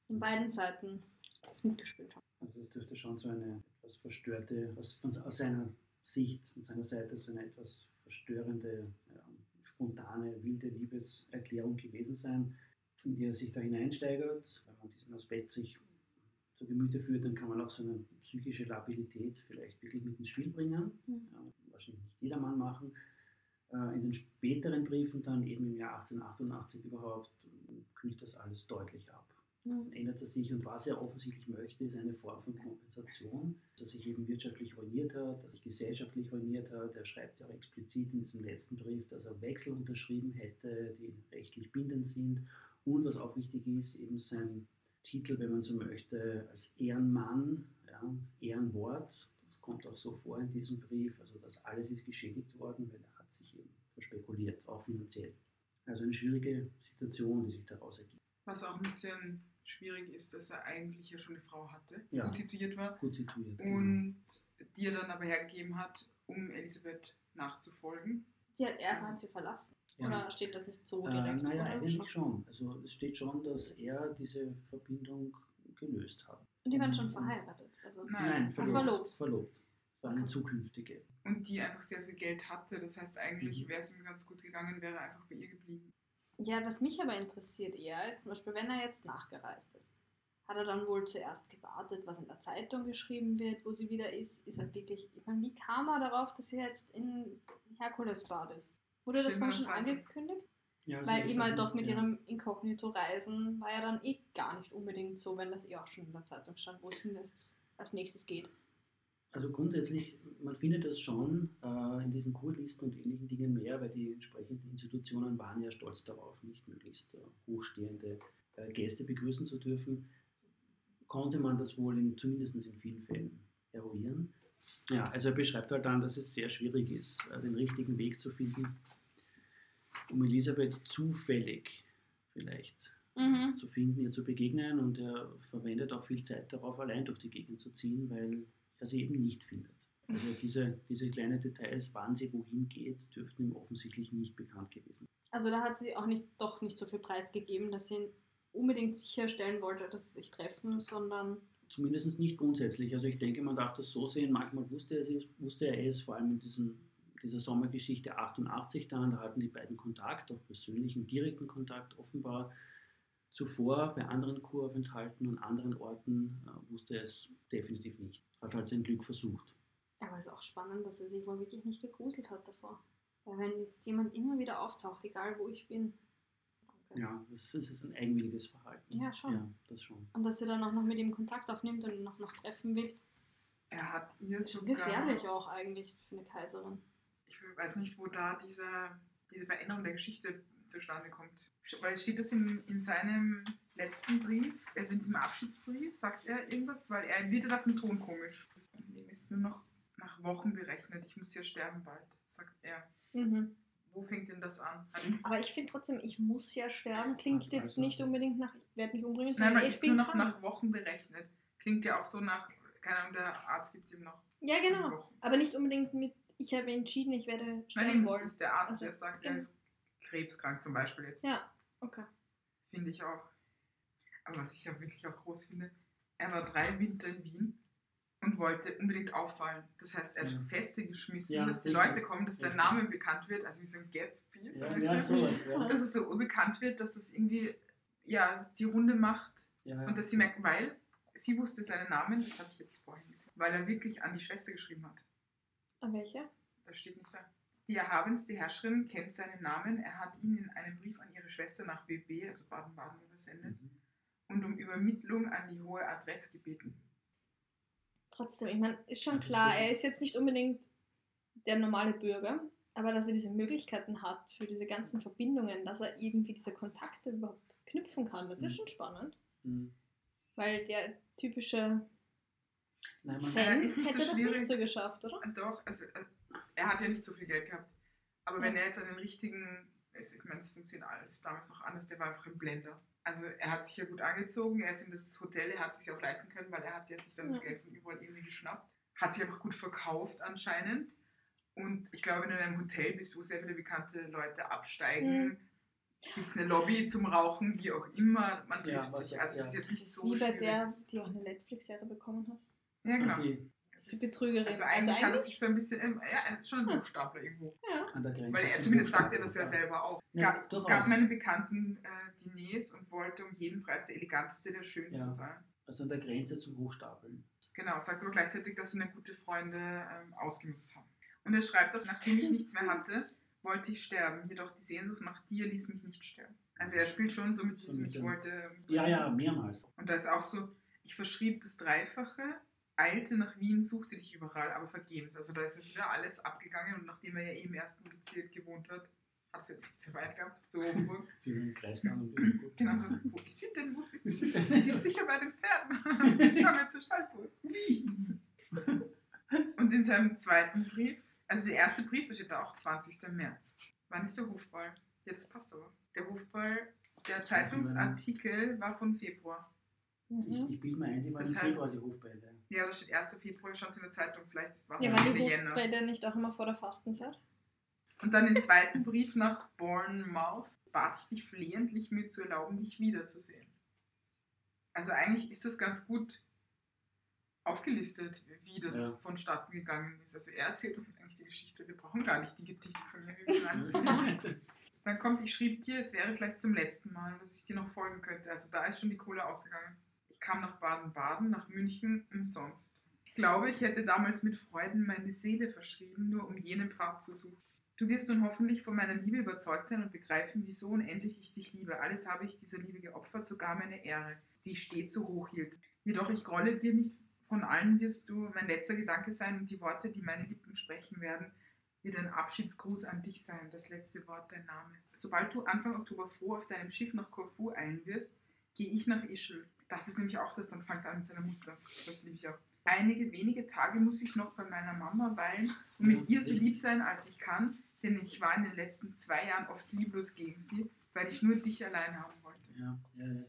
Speaker 2: in beiden Seiten das mitgespielt haben.
Speaker 3: Also es dürfte schon so eine etwas verstörte, aus, von, aus seiner Sicht, von seiner Seite so eine etwas verstörende, ja, spontane, wilde Liebeserklärung gewesen sein, in die er sich da hineinsteigert. Wenn man diesen Aspekt sich zu Gemüte führt, dann kann man auch so eine psychische Labilität vielleicht wirklich mit ins Spiel bringen.
Speaker 2: Mhm.
Speaker 3: Ja, wahrscheinlich nicht jedermann machen. Äh, In den späteren Briefen dann eben im Jahr 1888 überhaupt kühlt das alles deutlich ab
Speaker 2: Mhm.
Speaker 3: ändert er sich und was er offensichtlich möchte, ist eine Form von Kompensation, dass er sich eben wirtschaftlich ruiniert hat, dass er sich gesellschaftlich ruiniert hat. Er schreibt ja auch explizit in diesem letzten Brief, dass er Wechsel unterschrieben hätte, die rechtlich bindend sind und was auch wichtig ist, eben sein Titel, wenn man so möchte, als Ehrenmann, ja, das Ehrenwort, das kommt auch so vor in diesem Brief, also das alles ist geschädigt worden, weil er hat sich eben verspekuliert, auch finanziell. Also eine schwierige Situation, die sich daraus ergibt.
Speaker 1: Was auch ein bisschen schwierig ist, dass er eigentlich ja schon eine Frau hatte, die
Speaker 3: Ja.
Speaker 1: gut situiert war
Speaker 3: Gut situiert. genau.
Speaker 1: und die er dann aber hergegeben hat, um Elisabeth nachzufolgen.
Speaker 2: Sie hat, er hat sie verlassen.
Speaker 3: Ja.
Speaker 2: Oder steht das nicht so
Speaker 3: Äh,
Speaker 2: direkt?
Speaker 3: naja,
Speaker 2: oder?
Speaker 3: eigentlich schon. Also es steht schon, dass er diese Verbindung gelöst hat.
Speaker 2: Und die waren schon verheiratet. Also,
Speaker 1: Nein.
Speaker 3: Nein, verlobt.
Speaker 2: verlobt.
Speaker 3: verlobt. Das war eine zukünftige.
Speaker 1: Und die einfach sehr viel Geld hatte. Das heißt, eigentlich
Speaker 3: Mhm.
Speaker 1: wäre es ihm ganz gut gegangen, wäre er einfach bei ihr geblieben.
Speaker 2: Ja, was mich aber interessiert eher ist, zum Beispiel, wenn er jetzt nachgereist ist, hat er dann wohl zuerst gewartet, was in der Zeitung geschrieben wird, wo sie wieder ist? Ist er wirklich, ich meine, wie kam er darauf, dass sie jetzt in Herkulesbad ist? Wurde das vorhin schon angekündigt?
Speaker 3: Ja,
Speaker 2: Weil halt
Speaker 3: sag
Speaker 2: doch mit
Speaker 3: ja.
Speaker 2: ihrem Inkognito-Reisen war ja dann eh gar nicht unbedingt so, wenn das eh auch schon in der Zeitung stand, wo es hin als, als nächstes geht.
Speaker 3: Also grundsätzlich, man findet das schon äh, in diesen Kurlisten und ähnlichen Dingen mehr, weil die entsprechenden Institutionen waren ja stolz darauf, nicht möglichst äh, hochstehende äh, Gäste begrüßen zu dürfen. Konnte man das wohl in, zumindest in vielen Fällen eruieren. Ja, also er beschreibt halt dann, dass es sehr schwierig ist, äh, den richtigen Weg zu finden, um Elisabeth zufällig vielleicht
Speaker 2: Mhm.
Speaker 3: zu finden, ihr zu begegnen und er verwendet auch viel Zeit darauf, allein durch die Gegend zu ziehen, weil er sie eben nicht findet. Also diese, diese kleinen Details, wann sie wohin geht, dürften ihm offensichtlich nicht bekannt gewesen.
Speaker 2: Also da hat sie auch nicht, doch nicht so viel Preis gegeben, dass sie unbedingt sicherstellen wollte, dass sie sich treffen, sondern
Speaker 3: Zumindest nicht grundsätzlich. Also ich denke, man darf das so sehen, manchmal wusste er, es, wusste er es, vor allem in diesem, dieser Sommergeschichte 88 dann, da hatten die beiden Kontakt, auch persönlichen, direkten Kontakt offenbar. Zuvor bei anderen Kuraufenthalten und anderen Orten äh, wusste er es definitiv nicht. Hat halt sein Glück versucht.
Speaker 2: aber es ist auch spannend, dass er sich wohl wirklich nicht gegruselt hat davor. Weil wenn jetzt jemand immer wieder auftaucht, egal wo ich bin.
Speaker 3: Ja, das, ist ein eigenwilliges Verhalten.
Speaker 2: Ja, schon.
Speaker 3: Ja, das schon.
Speaker 2: und dass sie dann auch noch mit ihm Kontakt aufnimmt und ihn noch, noch treffen will,
Speaker 1: Er hat ihr
Speaker 2: ist schon gefährlich auch eigentlich für eine Kaiserin.
Speaker 1: ich weiß nicht, wo da diese, diese Veränderung der Geschichte zustande kommt. Weil es steht das in, in seinem letzten Brief, also in diesem Abschiedsbrief, sagt er irgendwas, weil er wird er auf den Ton komisch. Dem ist nur noch nach Wochen berechnet. Ich muss ja sterben bald, sagt er.
Speaker 2: Mhm.
Speaker 1: Wo fängt denn das an?
Speaker 2: Aber ich finde trotzdem, ich muss ja sterben, klingt
Speaker 3: Also-
Speaker 2: jetzt
Speaker 3: also-
Speaker 2: nicht unbedingt nach, ich werde mich umbringen,
Speaker 1: Nein, man
Speaker 2: ich
Speaker 1: ist
Speaker 2: bin
Speaker 1: nur noch
Speaker 2: krank.
Speaker 1: nach Wochen berechnet. Klingt ja auch so nach, keine Ahnung, der Arzt gibt ihm noch
Speaker 2: Ja, genau. Aber nicht unbedingt mit, ich habe entschieden, ich werde
Speaker 1: Nein,
Speaker 2: sterben
Speaker 1: eben, das ist der Arzt,
Speaker 2: Also,
Speaker 1: der sagt, er
Speaker 2: genau.
Speaker 1: ist krebskrank zum Beispiel jetzt.
Speaker 2: Ja, okay.
Speaker 1: Finde ich auch. Aber was ich ja wirklich auch groß finde, er war drei Winter in Wien und wollte unbedingt auffallen. Das heißt, er hat
Speaker 3: Ja.
Speaker 1: Feste geschmissen,
Speaker 3: Ja,
Speaker 1: dass die. Leute kommen, dass sein. Name bekannt wird, also wie so ein Gatsby, so
Speaker 3: Ja,
Speaker 1: ein
Speaker 3: ja,
Speaker 1: bisschen.
Speaker 3: sowas, ja.
Speaker 1: dass es so bekannt wird, dass das irgendwie ja, die Runde macht
Speaker 3: ja, ja.
Speaker 1: und dass sie merken, weil sie wusste seinen Namen, das habe ich jetzt vorhin gefunden, weil er wirklich an die Schwester geschrieben hat.
Speaker 2: An welche?
Speaker 1: Das steht nicht da. Die erhabenste Herrscherin kennt seinen Namen. Er hat ihn in einem Brief an ihre Schwester nach BB, also Baden-Baden, übersendet
Speaker 3: Mhm.
Speaker 1: und um Übermittlung an die hohe Adresse gebeten.
Speaker 2: Trotzdem, ich meine, ist schon
Speaker 3: Also
Speaker 2: klar,
Speaker 3: so-
Speaker 2: er ist jetzt nicht unbedingt der normale Bürger, aber dass er diese Möglichkeiten hat für diese ganzen Verbindungen, dass er irgendwie diese Kontakte überhaupt knüpfen kann, das ist
Speaker 3: Mhm.
Speaker 2: schon spannend.
Speaker 3: Mhm.
Speaker 2: Weil der typische
Speaker 3: Nein, man,
Speaker 2: Fan
Speaker 1: ist nicht
Speaker 2: hätte
Speaker 1: so
Speaker 2: das
Speaker 1: schwierig.
Speaker 2: nicht so geschafft, oder?
Speaker 1: Doch, also äh, er hat ja nicht so viel Geld gehabt. Aber
Speaker 2: Ja.
Speaker 1: wenn er jetzt einen richtigen, ich meine, es funktioniert alles damals noch anders, der war einfach ein Blender. Also er hat sich ja gut angezogen, er ist in das Hotel, er hat es sich auch leisten können, weil er hat ja sich dann das
Speaker 2: Ja.
Speaker 1: Geld von überall irgendwie geschnappt. Hat sich einfach gut verkauft anscheinend. Und ich glaube, wenn du in einem Hotel bist, wo sehr viele bekannte Leute absteigen,
Speaker 2: Mhm.
Speaker 1: gibt es eine Lobby zum Rauchen, wie auch immer, man
Speaker 3: Ja,
Speaker 1: trifft
Speaker 3: was
Speaker 1: sich.
Speaker 3: ja-
Speaker 1: Also es
Speaker 3: ja.
Speaker 1: ist jetzt nicht
Speaker 2: ist
Speaker 1: so
Speaker 2: wie bei
Speaker 1: schwierig.
Speaker 2: der, die auch eine Netflix-Serie bekommen hat.
Speaker 1: ja, genau.
Speaker 3: die
Speaker 2: Die Betrügerin.
Speaker 1: Also eigentlich hat er sich so ein bisschen, ähm, ja, er ist schon ein Hochstapler irgendwo.
Speaker 2: Ja.
Speaker 3: an der Grenze.
Speaker 1: Weil er
Speaker 3: zum
Speaker 1: zumindest sagt er das ja selber auch.
Speaker 3: Ja,
Speaker 1: Gab,
Speaker 3: durchaus.
Speaker 1: gab meinen Bekannten äh, Diners und wollte um jeden Preis der eleganteste, der schönste
Speaker 3: Ja.
Speaker 1: sein.
Speaker 3: Also an der Grenze zum Hochstapeln.
Speaker 1: Genau, sagt aber gleichzeitig, dass ihn gute Freunde ähm, ausgenutzt haben. Und er schreibt auch, nachdem ich nichts mehr hatte, wollte ich sterben. Jedoch die Sehnsucht nach dir ließ mich nicht sterben. Also er spielt schon so mit
Speaker 3: So
Speaker 1: diesem,
Speaker 3: mit
Speaker 1: ich wollte...
Speaker 3: Ja, ja, mehrmals.
Speaker 1: Und da ist auch so, ich verschrieb das Dreifache, eilte nach Wien, suchte dich überall, aber vergebens. Also da ist ja wieder alles abgegangen und nachdem er ja eh im ersten Bezirk gewohnt hat, hat es jetzt nicht so weit gehabt, zu Offenburg.
Speaker 3: Kreisgang und irgendwo.
Speaker 1: Genau so, wo ist sie denn? Wo ist sie? Sie ist sicher bei den Pferden. Schau mal zur Stallburg. Und in seinem zweiten Brief, also der erste Brief, da steht da auch 20. März. Wann ist der Hofball? Ja, das passt aber. Der Hofball, der Zeitungsartikel war von Februar.
Speaker 3: Ich, ich bilde mir ein, die waren
Speaker 1: Das
Speaker 3: im
Speaker 1: heißt-
Speaker 3: Februar die Hofbälle.
Speaker 1: Ja, da steht 1. Februar, schaut in der Zeitung, vielleicht war es
Speaker 2: Ja,
Speaker 1: Ende Jänner.
Speaker 2: Hofbälle nicht auch immer vor der Fastenzeit?
Speaker 1: Und dann den zweiten Brief nach Bournemouth bat ich dich flehentlich, mir zu erlauben, dich wiederzusehen. Also eigentlich ist das ganz gut aufgelistet, wie das
Speaker 3: Ja.
Speaker 1: vonstatten gegangen ist. Also er erzählt uns eigentlich die Geschichte. Wir brauchen gar nicht die Gedichte von ihr. Alles. Dann kommt, ich schrieb dir, es wäre vielleicht zum letzten Mal, dass ich dir noch folgen könnte. Also da ist schon die Kohle ausgegangen. Kam nach Baden-Baden, nach München, umsonst. Ich glaube, ich hätte damals mit Freuden meine Seele verschrieben, nur um jenen Pfad zu suchen. Du wirst nun hoffentlich von meiner Liebe überzeugt sein und begreifen, wieso unendlich ich dich liebe. Alles habe ich dieser Liebe geopfert, sogar meine Ehre, die ich stets so hoch hielt. Jedoch ich grolle dir nicht, von allen wirst du mein letzter Gedanke sein und die Worte, die meine Lippen sprechen werden, wird ein Abschiedsgruß an dich sein, das letzte Wort dein Name. Sobald du Anfang Oktober froh auf deinem Schiff nach Korfu eilen wirst, gehe ich nach Ischl. Das ist nämlich auch das, dann fängt er an mit seiner Mutter. Das liebe ich auch. Einige wenige Tage muss ich noch bei meiner Mama weilen und mit ihr so lieb sein, als ich kann, denn ich war in den letzten zwei Jahren oft lieblos gegen sie. weil ich nur dich allein haben wollte.
Speaker 3: Ja, ja, ja.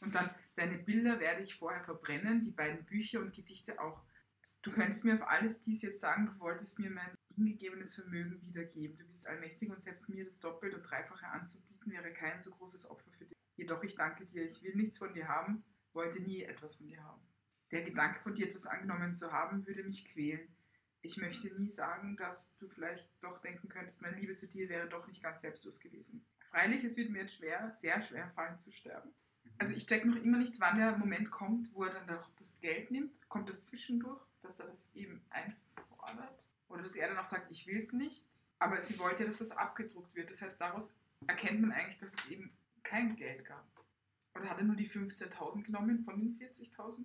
Speaker 1: Und dann, deine Bilder werde ich vorher verbrennen, die beiden Bücher und Gedichte auch. Du könntest mir auf alles dies jetzt sagen, du wolltest mir mein hingegebenes Vermögen wiedergeben. Du bist allmächtig und selbst mir das Doppelt und Dreifache anzubieten, wäre kein so großes Opfer für dich. Jedoch ich danke dir, ich will nichts von dir haben, wollte nie etwas von dir haben. Der Gedanke von dir etwas angenommen zu haben, würde mich quälen. Ich möchte nie sagen, dass du vielleicht doch denken könntest, meine Liebe zu dir wäre doch nicht ganz selbstlos gewesen. Freilich, es wird mir jetzt schwer, sehr schwer fallen zu sterben. Also ich check noch immer nicht, wann der Moment kommt, wo er dann doch das Geld nimmt. Kommt das zwischendurch, dass er das eben einfordert? Oder dass er dann auch sagt, ich will es nicht. Aber sie wollte, dass das abgedruckt wird. Das heißt, daraus erkennt man eigentlich, dass es eben kein Geld gab. Oder hat er nur die 15.000 genommen von den 40.000?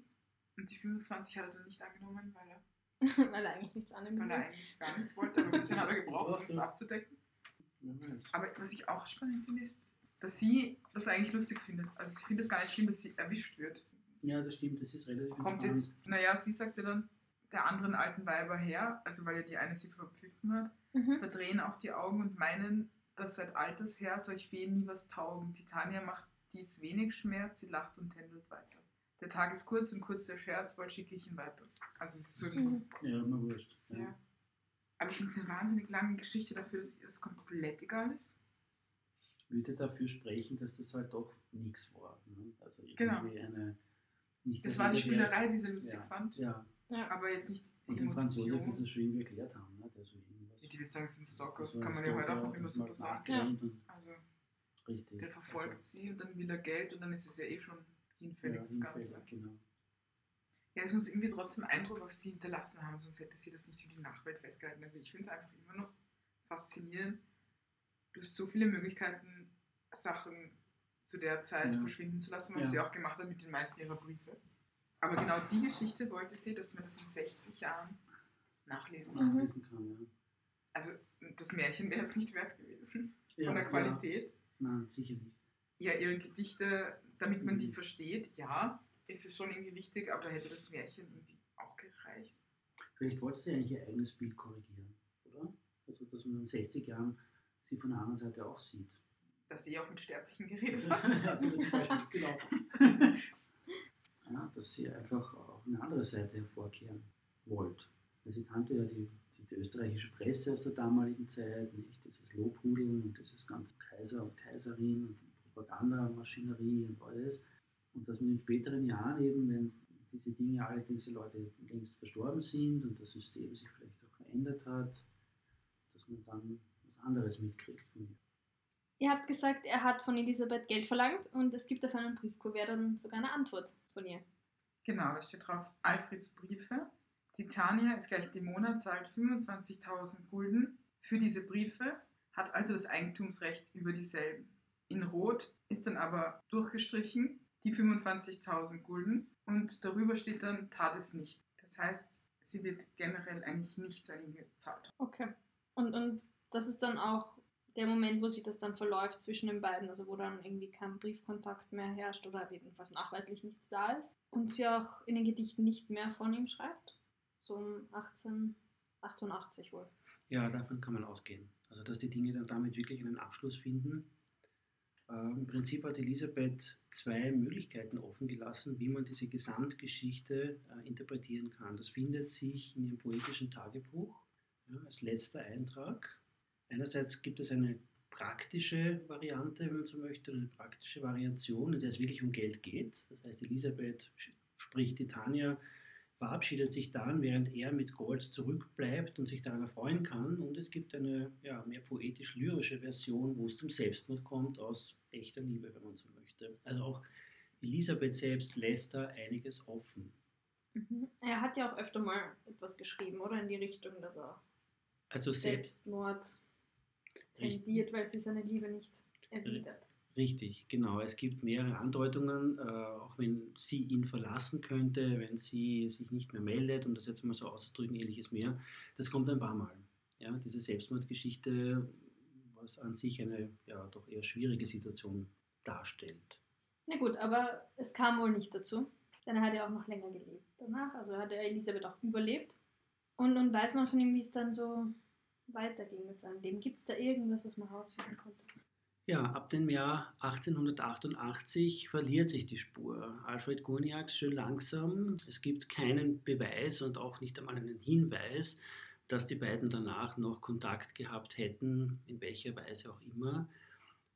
Speaker 1: Und die 25 hat er dann nicht angenommen, weil er,
Speaker 2: Weil er eigentlich nichts annehmen
Speaker 1: weil er eigentlich gar nichts wollte. Aber ein bisschen hat er gebraucht, um das abzudecken. Aber was ich auch spannend finde, ist, dass sie das eigentlich lustig findet. Also sie findet es gar nicht schlimm, dass sie erwischt wird.
Speaker 3: Ja, das stimmt, das ist relativ
Speaker 1: Kommt
Speaker 3: entspannt.
Speaker 1: jetzt, naja, sie sagt ja dann, der anderen alten Weiber her, also weil ja die eine sie verpfiffen hat,
Speaker 2: Mhm.
Speaker 1: verdrehen auch die Augen und meinen, dass seit alters her solch Feen nie was taugen. Titania macht dies wenig Schmerz, sie lacht und tändelt weiter. Der Tag ist kurz und kurz der Scherz, bald schicke ich ihn weiter. Also es ist so dieses,
Speaker 3: Ja, immer wurscht. Ja.
Speaker 1: ja. Aber ich finde es eine wahnsinnig lange Geschichte dafür, dass ihr das komplett egal ist.
Speaker 3: Würde dafür sprechen, dass das halt doch nichts war. Ne? Also irgendwie
Speaker 1: Genau.
Speaker 3: eine. Nicht,
Speaker 1: Das war die Spielerei, die sie lustig
Speaker 3: Ja.
Speaker 1: fand,
Speaker 3: Ja,
Speaker 2: Ja.
Speaker 1: aber jetzt nicht
Speaker 3: und den Franzosen wird
Speaker 1: Emotion.
Speaker 3: das schon irgendwie erklärt haben. Ne? Der so irgendwas,
Speaker 1: Die will sagen, es sind Stalkers,
Speaker 3: so
Speaker 1: kann man ja heute auch noch immer super sagen.
Speaker 3: und-
Speaker 1: Also
Speaker 3: Richtig.
Speaker 1: der verfolgt sie und dann will er Geld und dann ist es ja eh schon hinfällig,
Speaker 3: ja,
Speaker 1: das Ganze.
Speaker 3: hinfällig, Genau.
Speaker 1: Ja, es muss irgendwie trotzdem Eindruck auf sie hinterlassen haben, sonst hätte sie das nicht für die Nachwelt festgehalten. Also ich finde es einfach immer noch faszinierend. Du hast so viele Möglichkeiten, Sachen zu der Zeit
Speaker 3: Ja.
Speaker 1: verschwinden zu lassen, was
Speaker 3: Ja.
Speaker 1: sie auch gemacht hat mit den meisten ihrer Briefe. Aber genau die Geschichte wollte sie, dass man das in 60 Jahren nachlesen kann.
Speaker 3: Nachlesen kann, ja.
Speaker 1: Also das Märchen wäre es nicht wert gewesen
Speaker 3: Ja,
Speaker 1: von der
Speaker 3: ja.
Speaker 1: Qualität.
Speaker 3: Nein, sicher nicht.
Speaker 1: Ja, ihre Gedichte, damit man die
Speaker 3: Mhm.
Speaker 1: versteht, ja, ist es schon irgendwie wichtig, aber da hätte das Märchen irgendwie auch gereicht.
Speaker 3: Vielleicht wollte sie eigentlich ihr eigenes Bild korrigieren, oder? Also, dass man in 60 Jahren sie von der anderen Seite auch sieht.
Speaker 1: Dass sie auch mit Sterblichen geredet hat.
Speaker 3: ja, genau. ja, dass sie einfach auch eine andere Seite hervorkehren wollte. Sie kannte ja die, die, österreichische Presse aus der damaligen Zeit, nicht? Dieses Lobhudeln und dieses ganze Kaiser und Kaiserin und Propagandamaschinerie und alles. Und dass man in späteren Jahren eben, wenn diese Dinge, alle diese Leute längst verstorben sind und das System sich vielleicht auch verändert hat, dass man dann was anderes mitkriegt von ihr.
Speaker 2: Ihr habt gesagt, er hat von Elisabeth Geld verlangt und es gibt auf einem Briefkuvert dann sogar eine Antwort von ihr.
Speaker 1: Genau, da steht drauf Alfreds Briefe. Titania ist gleich die Monat, zahlt 25.000 Gulden für diese Briefe, hat also das Eigentumsrecht über dieselben. In Rot ist dann aber durchgestrichen die 25.000 Gulden und darüber steht dann tat es nicht. Das heißt, sie wird generell eigentlich nichts an ihn gezahlt.
Speaker 2: Okay. Und, und das ist dann auch der Moment, wo sich das dann verläuft zwischen den beiden, also wo dann irgendwie kein Briefkontakt mehr herrscht oder jedenfalls nachweislich nichts da ist. Und sie auch in den Gedichten nicht mehr von ihm schreibt. So um 1888 wohl.
Speaker 3: Ja, davon kann man ausgehen. Also, dass die Dinge dann damit wirklich einen Abschluss finden. Ähm, Im Prinzip hat Elisabeth zwei Möglichkeiten offen gelassen, wie man diese Gesamtgeschichte äh, interpretieren kann. Das findet sich in ihrem poetischen Tagebuch ja, als letzter Eintrag. Einerseits gibt es eine praktische Variante, wenn man so möchte, eine praktische Variation, in der es wirklich um Geld geht. Das heißt, Elisabeth, sprich Titania, verabschiedet sich dann, während er mit Gold zurückbleibt und sich daran erfreuen kann. Und es gibt eine ja, mehr poetisch-lyrische Version, wo es zum Selbstmord kommt, aus echter Liebe, wenn man so möchte. Also auch Elisabeth selbst lässt da einiges offen.
Speaker 2: Mhm. Er hat ja auch öfter mal etwas geschrieben, oder? In die Richtung, dass er
Speaker 3: Also selbst
Speaker 2: Selbstmord tendiert, weil sie seine Liebe nicht erwidert.
Speaker 3: Richtig, genau. Es gibt mehrere Andeutungen, äh, auch wenn sie ihn verlassen könnte, wenn sie sich nicht mehr meldet, um das jetzt mal so auszudrücken, ähnliches mehr. Das kommt ein paar Mal. Ja, diese Selbstmordgeschichte, was an sich eine ja, doch eher schwierige Situation darstellt.
Speaker 2: Na gut, aber es kam wohl nicht dazu, denn er hat ja auch noch länger gelebt danach. Also hat er Elisabeth auch überlebt. Und nun weiß man von ihm, wie es dann so weiterging mit seinem Leben. Gibt es da irgendwas, was man rausfinden konnte?
Speaker 3: Ja, ab dem Jahr 1888 verliert sich die Spur. Alfred Gurniak schön langsam. Es gibt keinen Beweis und auch nicht einmal einen Hinweis, dass die beiden danach noch Kontakt gehabt hätten, in welcher Weise auch immer.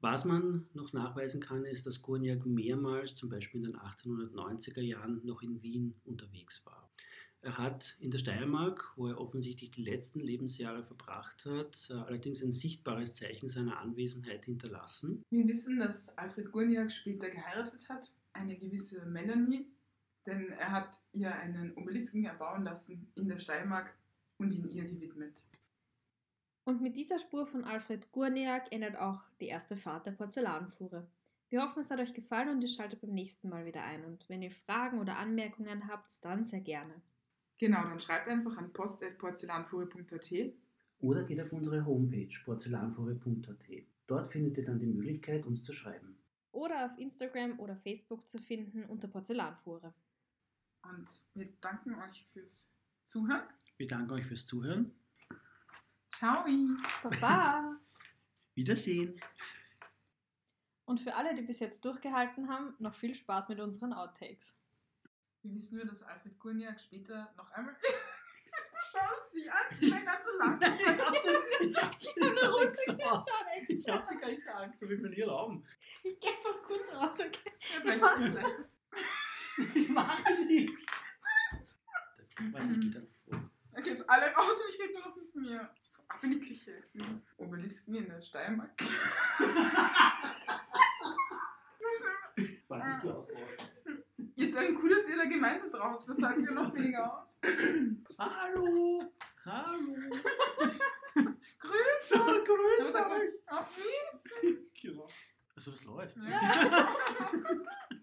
Speaker 3: Was man noch nachweisen kann, ist, dass Gurniak mehrmals, zum Beispiel in den 1890er Jahren, noch in Wien unterwegs war. Er hat in der Steiermark, wo er offensichtlich die letzten Lebensjahre verbracht hat, äh, allerdings ein sichtbares Zeichen seiner Anwesenheit hinterlassen.
Speaker 1: Wir wissen, dass Alfred Gurniak später geheiratet hat, eine gewisse Melanie, denn er hat ihr einen Obelisken erbauen lassen in der Steiermark und ihn ihr gewidmet.
Speaker 2: Und mit dieser Spur von Alfred Gurniak endet auch die erste Fahrt der Porzellanfuhre. Wir hoffen, es hat euch gefallen und ihr schaltet beim nächsten Mal wieder ein. Und wenn ihr Fragen oder Anmerkungen habt, dann sehr gerne.
Speaker 1: Genau, dann schreibt einfach an post.porzellanfuhre.at.
Speaker 3: Oder geht auf unsere Homepage porzellanfuhre.at. Dort findet ihr dann die Möglichkeit, uns zu schreiben.
Speaker 2: Oder auf Instagram oder Facebook zu finden unter Porzellanfuhre.
Speaker 1: Und wir danken euch fürs Zuhören.
Speaker 3: Wir danken euch fürs Zuhören.
Speaker 1: Ciao!
Speaker 2: Baba!
Speaker 3: Wiedersehen!
Speaker 2: Und für alle, die bis jetzt durchgehalten haben, noch viel Spaß mit unseren Outtakes.
Speaker 1: Wie wissen wir, dass Alfred Gurniak später noch einmal. Schau sie an, sie an zu lachen.
Speaker 3: Ich hab
Speaker 2: Ich hab eine Rücksicht
Speaker 3: gesagt.
Speaker 2: schon
Speaker 3: Ich
Speaker 2: extra.
Speaker 3: hab dir gar nicht gesagt, ich will hier erlauben.
Speaker 2: Ich geh mal kurz raus, okay?
Speaker 1: Ist es nice.
Speaker 3: Ich mache nichts. Ich geh dann vor.
Speaker 1: Okay, jetzt alle raus und ich rede nur noch mit mir. So, ab in die Küche jetzt wieder. Obelisken in der Steiermark.
Speaker 3: Warte, ich geh auch raus.
Speaker 1: Ihr dann kudert ihr da gemeinsam draußen, das sagt ja noch weniger aus.
Speaker 3: Hallo! Hallo!
Speaker 1: Grüß
Speaker 3: So,
Speaker 1: euch!
Speaker 3: grüß
Speaker 1: Auf
Speaker 3: euch!
Speaker 1: Wiedersehen!
Speaker 3: Genau. Also das läuft.
Speaker 1: Ja.